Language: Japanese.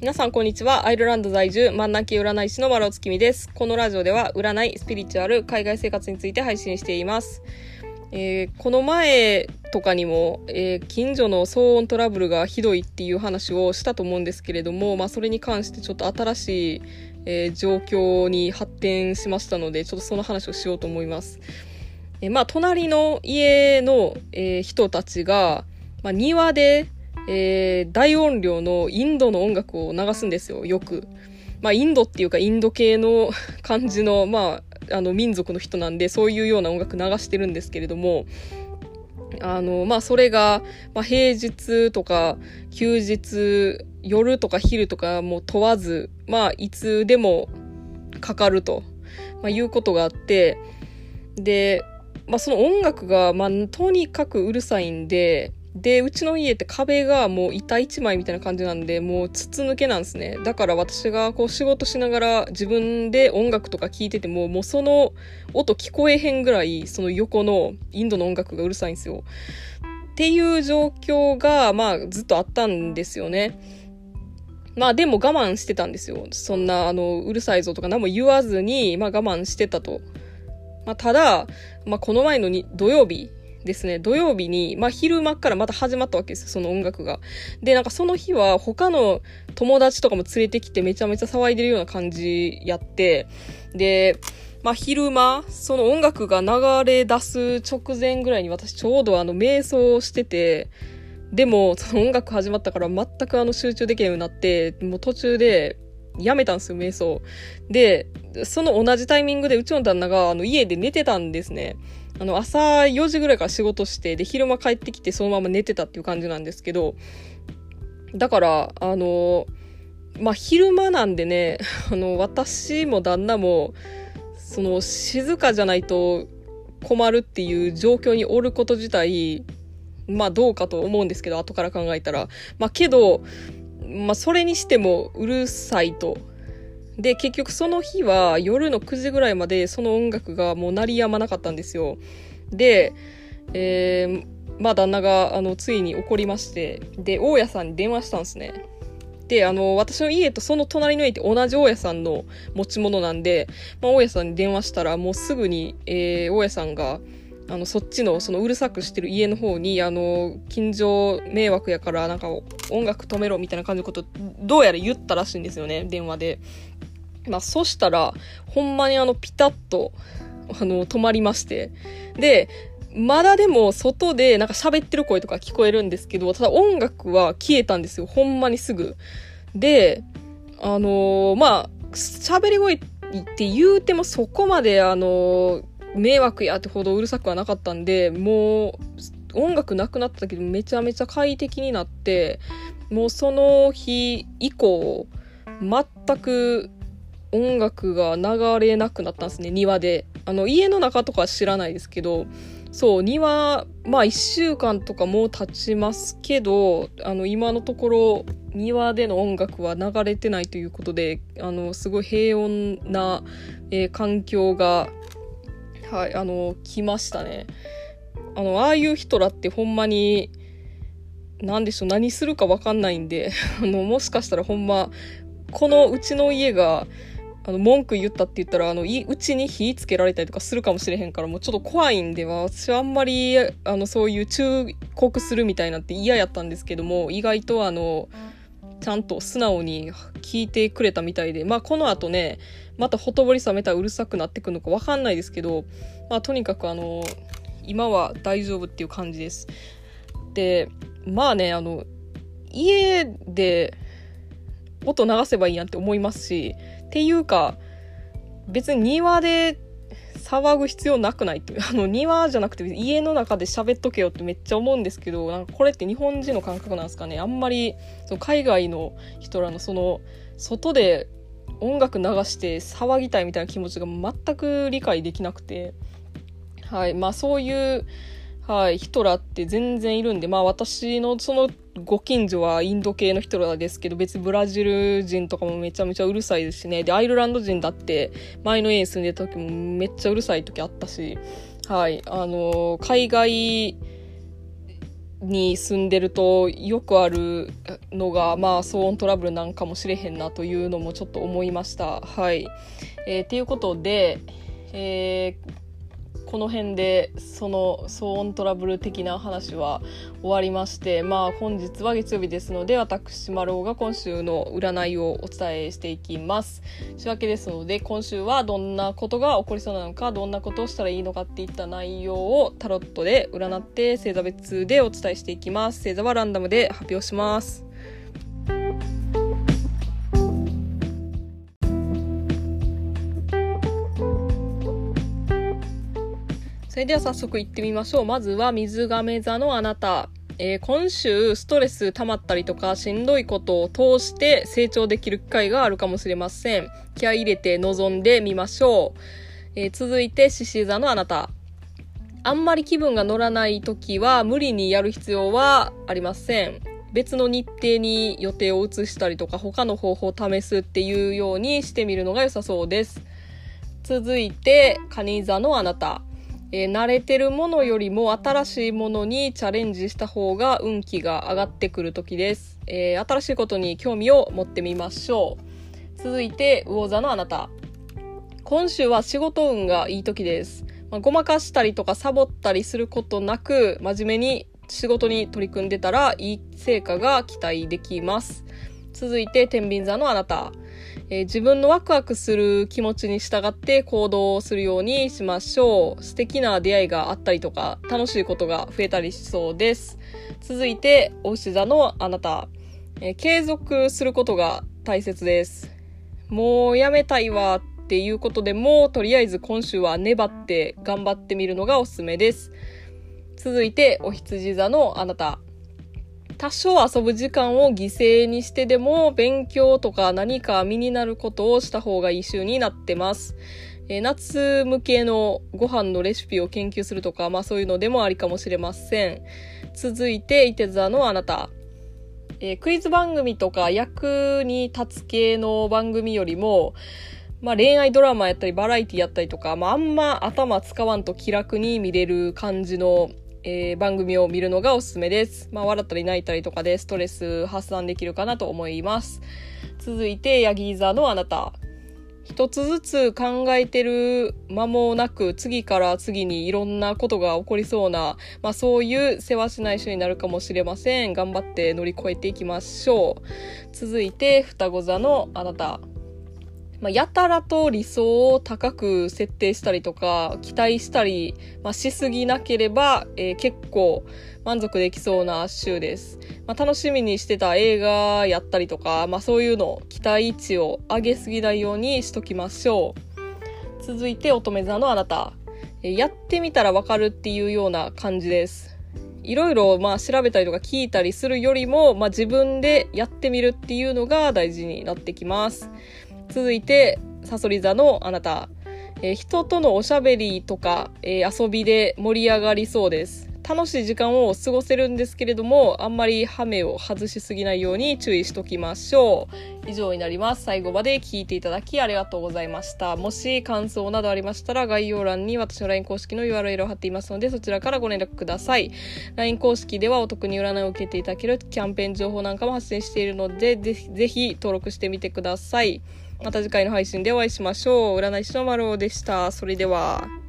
皆さんこんにちは。アイルランド在住、万ンナ占い師の丸尾月見です。このラジオでは占い、スピリチュアル、海外生活について配信しています。えー、この前とかにも、えー、近所の騒音トラブルがひどいっていう話をしたと思うんですけれども、まあそれに関してちょっと新しい、えー、状況に発展しましたので、ちょっとその話をしようと思います。えまあ隣の家の、え人たちが、まあ、庭で、えー、大音量のインドの音楽を流すんですよ、よく。まあ、インドっていうかインド系の 感じの、まあ、あの民族の人なんで、そういうような音楽流してるんですけれども、あの、まあ、それが、まあ、平日とか、休日、夜とか昼とかも問わず、まあ、いつでもかかると、まあ、いうことがあって、で、まあ、その音楽が、まあ、とにかくうるさいんで、で、うちの家って壁がもう板一枚みたいな感じなんで、もう筒抜けなんですね。だから私がこう仕事しながら自分で音楽とか聴いてても、もうその音聞こえへんぐらい、その横のインドの音楽がうるさいんですよ。っていう状況が、まあずっとあったんですよね。まあでも我慢してたんですよ。そんな、あの、うるさいぞとか何も言わずに、まあ我慢してたと。まあただ、まあこの前の土曜日ですね、土曜日に、まあ昼間からまた始まったわけですよ、その音楽が。で、なんかその日は他の友達とかも連れてきてめちゃめちゃ騒いでるような感じやって、で、まあ昼間、その音楽が流れ出す直前ぐらいに私ちょうどあの瞑想をしてて、でもその音楽始まったから全くあの集中できないようになって、もう途中でやめたんですよ、瞑想。で、その同じタイミングでうちの旦那があの家で寝てたんですね。あの、朝4時ぐらいから仕事して、で、昼間帰ってきてそのまま寝てたっていう感じなんですけど、だから、あの、まあ、昼間なんでね、あの、私も旦那も、その、静かじゃないと困るっていう状況におること自体、まあ、どうかと思うんですけど、後から考えたら。まあ、けど、まあ、それにしてもうるさいと。で、結局その日は夜の9時ぐらいまでその音楽がもう鳴りやまなかったんですよ。で、えー、まあ旦那があのついに怒りまして、で、大家さんに電話したんですね。で、あの、私の家とその隣の家って同じ大家さんの持ち物なんで、まあ大家さんに電話したらもうすぐに、えー、大家さんが、あの、そっちの、そのうるさくしてる家の方に、あの、近所迷惑やから、なんか音楽止めろみたいな感じのこと、どうやら言ったらしいんですよね、電話で。まあ、そしたら、ほんまにあの、ピタッと、あの、止まりまして。で、まだでも外でなんか喋ってる声とか聞こえるんですけど、ただ音楽は消えたんですよ。ほんまにすぐ。で、あのー、まあ、喋り声って言うてもそこまであのー、迷惑やってほどうるさくはなかったんで、もう、音楽なくなったけどめちゃめちゃ快適になって、もうその日以降、全く音楽が流れなくなったんですね、庭で。あの、家の中とかは知らないですけど、そう、庭、まあ一週間とかもう経ちますけど、あの、今のところ庭での音楽は流れてないということで、あの、すごい平穏な、えー、環境が、はい、あの、来ましたね。あの、ああいう人らってほんまに、なんでしょう、何するかわかんないんで、あの、もしかしたらほんま、このうちの家が、あの、文句言ったって言ったら、あの、いうちに火つけられたりとかするかもしれへんから、もうちょっと怖いんでは、私はあんまり、あの、そういう忠告するみたいなって嫌やったんですけども、意外とあの、ちゃんと素直に聞いてくれたみたいで、まあこの後ね、またほとぼり冷めたらうるさくなってくるのかわかんないですけど、まあとにかくあの、今は大丈夫っていう感じです。で、まあね、あの、家で音流せばいいやんって思いますし、っていうか、別に庭で騒ぐ必要なくないっていう。あの、庭じゃなくて家の中で喋っとけよってめっちゃ思うんですけど、なんかこれって日本人の感覚なんですかね。あんまり、その海外の人らのその、外で音楽流して騒ぎたいみたいな気持ちが全く理解できなくて、はい。まあそういう、はい、人らって全然いるんで、まあ私のそのご近所はインド系の人らですけど、別にブラジル人とかもめちゃめちゃうるさいですしね。で、アイルランド人だって前の家に住んでた時もめっちゃうるさい時あったし、はい、あの、海外に住んでるとよくあるのが、まあ、騒音トラブルなんかもしれへんなというのもちょっと思いました。はい。えー、ということで、えー、この辺でその騒音トラブル的な話は終わりましてまあ本日は月曜日ですので私丸尾が今週の占いをお伝えしていきます。仕分けですので今週はどんなことが起こりそうなのかどんなことをしたらいいのかっていった内容をタロットで占って星座別でお伝えしていきます。星座はランダムで発表します。れでは早速行ってみましょう。まずは水亀座のあなた。えー、今週ストレス溜まったりとかしんどいことを通して成長できる機会があるかもしれません。気合入れて臨んでみましょう。えー、続いて獅子座のあなた。あんまり気分が乗らない時は無理にやる必要はありません。別の日程に予定を移したりとか他の方法を試すっていうようにしてみるのが良さそうです。続いて、蟹座のあなた。えー、慣れてるものよりも新しいものにチャレンジした方が運気が上がってくる時です。えー、新しいことに興味を持ってみましょう。続いて、魚座のあなた。今週は仕事運がいい時です。まあ、ごまかしたりとかサボったりすることなく、真面目に仕事に取り組んでたらいい成果が期待できます。続いて、天秤座のあなた。えー、自分のワクワクする気持ちに従って行動をするようにしましょう。素敵な出会いがあったりとか、楽しいことが増えたりしそうです。続いて、お牛座のあなた。えー、継続することが大切です。もうやめたいわっていうことでも、とりあえず今週は粘って頑張ってみるのがおすすめです。続いて、お羊座のあなた。多少遊ぶ時間を犠牲にしてでも勉強とか何か身になることをした方がいい週になってます。え、夏向けのご飯のレシピを研究するとか、まあそういうのでもありかもしれません。続いて、いて座のあなた。えー、クイズ番組とか役に立つ系の番組よりも、まあ恋愛ドラマやったりバラエティやったりとか、まああんま頭使わんと気楽に見れる感じのえー、番組を見るのがおすすめです。まあ、笑ったり泣いたりとかでストレス発散できるかなと思います。続いて、ヤギ座のあなた。一つずつ考えてる間もなく、次から次にいろんなことが起こりそうな、まあそういう世話しない人になるかもしれません。頑張って乗り越えていきましょう。続いて、双子座のあなた。まあ、やたらと理想を高く設定したりとか、期待したり、まあ、しすぎなければ、えー、結構満足できそうな週です。まあ、楽しみにしてた映画やったりとか、まあ、そういうの、期待値を上げすぎないようにしときましょう。続いて、乙女座のあなた。やってみたらわかるっていうような感じです。いろいろ調べたりとか聞いたりするよりも、まあ、自分でやってみるっていうのが大事になってきます。続いて、さそり座のあなた。えー、人とのおしゃべりとか、えー、遊びで盛り上がりそうです。楽しい時間を過ごせるんですけれども、あんまりハメを外しすぎないように注意しときましょう。以上になります。最後まで聞いていただきありがとうございました。もし感想などありましたら、概要欄に私の LINE 公式の URL を貼っていますので、そちらからご連絡ください。LINE 公式ではお得に占いを受けていただけるキャンペーン情報なんかも発信しているので、ぜひ、ぜひ登録してみてください。また次回の配信でお会いしましょう。占い師の丸尾でした。それでは。